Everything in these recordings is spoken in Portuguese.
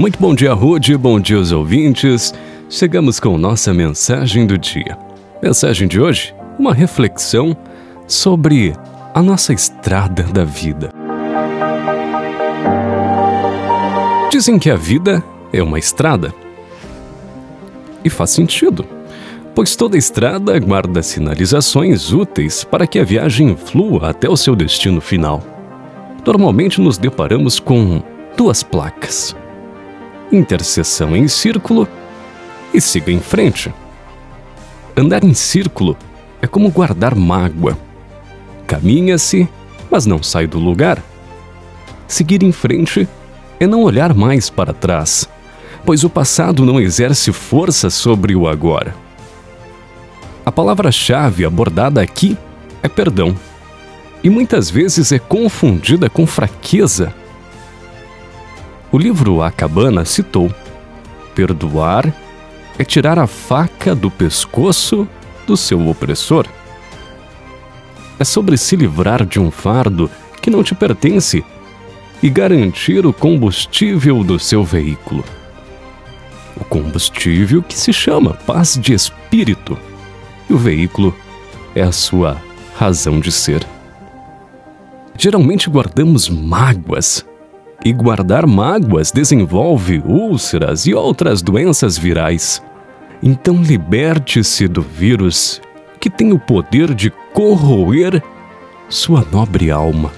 Muito bom dia, Rude, bom dia aos ouvintes. Chegamos com nossa mensagem do dia. Mensagem de hoje: uma reflexão sobre a nossa estrada da vida. Dizem que a vida é uma estrada. E faz sentido, pois toda estrada guarda sinalizações úteis para que a viagem flua até o seu destino final. Normalmente nos deparamos com duas placas interseção em círculo e siga em frente. Andar em círculo é como guardar mágoa. Caminha-se, mas não sai do lugar. Seguir em frente é não olhar mais para trás, pois o passado não exerce força sobre o agora. A palavra-chave abordada aqui é perdão, e muitas vezes é confundida com fraqueza o livro A Cabana citou: Perdoar é tirar a faca do pescoço do seu opressor. É sobre se livrar de um fardo que não te pertence e garantir o combustível do seu veículo. O combustível que se chama paz de espírito e o veículo é a sua razão de ser. Geralmente guardamos mágoas e guardar mágoas desenvolve úlceras e outras doenças virais. Então liberte-se do vírus que tem o poder de corroer sua nobre alma.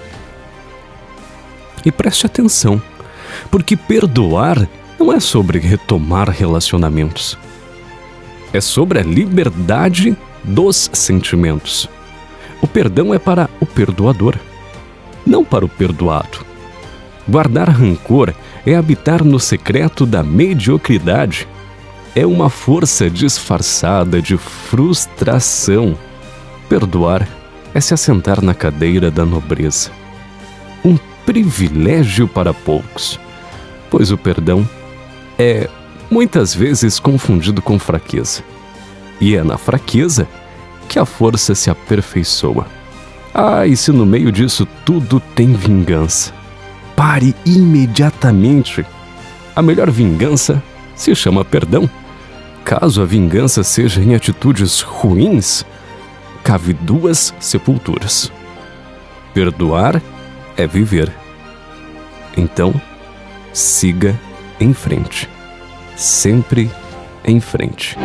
E preste atenção, porque perdoar não é sobre retomar relacionamentos. É sobre a liberdade dos sentimentos. O perdão é para o perdoador, não para o perdoado. Guardar rancor é habitar no secreto da mediocridade. É uma força disfarçada de frustração. Perdoar é se assentar na cadeira da nobreza. Um privilégio para poucos, pois o perdão é muitas vezes confundido com fraqueza. E é na fraqueza que a força se aperfeiçoa. Ah, e se no meio disso tudo tem vingança? Pare imediatamente. A melhor vingança se chama perdão. Caso a vingança seja em atitudes ruins, cabe duas sepulturas. Perdoar é viver. Então, siga em frente. Sempre em frente.